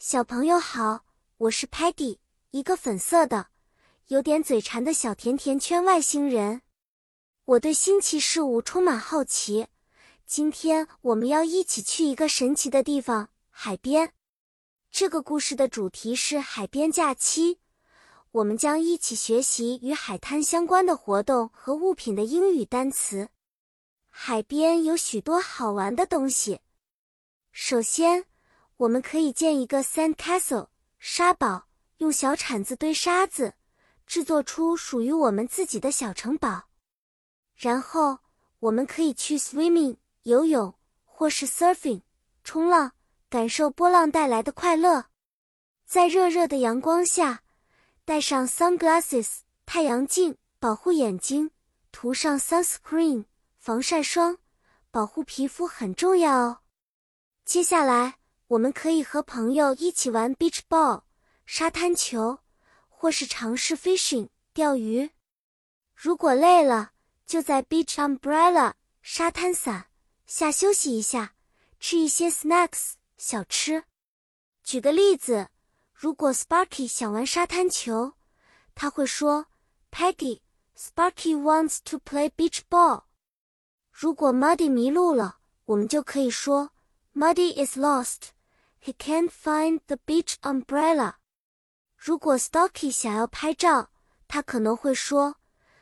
小朋友好，我是 Patty，一个粉色的、有点嘴馋的小甜甜圈外星人。我对新奇事物充满好奇。今天我们要一起去一个神奇的地方——海边。这个故事的主题是海边假期。我们将一起学习与海滩相关的活动和物品的英语单词。海边有许多好玩的东西。首先，我们可以建一个 sand castle 沙堡，用小铲子堆沙子，制作出属于我们自己的小城堡。然后，我们可以去 swimming 游泳，或是 surfing 冲浪，感受波浪带来的快乐。在热热的阳光下，戴上 sunglasses 太阳镜保护眼睛，涂上 sunscreen 防晒霜，保护皮肤很重要哦。接下来。我们可以和朋友一起玩 beach ball 沙滩球，或是尝试 fishing 钓鱼。如果累了，就在 beach umbrella 沙滩伞下休息一下，吃一些 snacks 小吃。举个例子，如果 Sparky 想玩沙滩球，他会说：“Peggy，Sparky wants to play beach ball。”如果 Muddy 迷路了，我们就可以说：“Muddy is lost。” He can't find the beach umbrella。如果 Stocky 想要拍照，他可能会说：“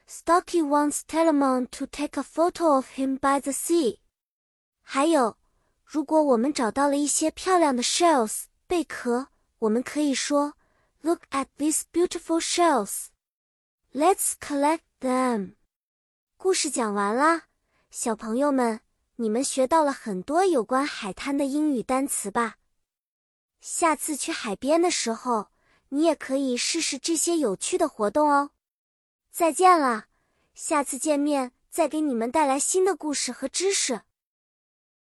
Stocky wants Telemon to take a photo of him by the sea。”还有，如果我们找到了一些漂亮的 shells 贝壳，我们可以说：“Look at these beautiful shells. Let's collect them。”故事讲完啦，小朋友们，你们学到了很多有关海滩的英语单词吧？ 下次去海边的时候，你也可以试试这些有趣的活动哦。再见了，下次见面再给你们带来新的故事和知识。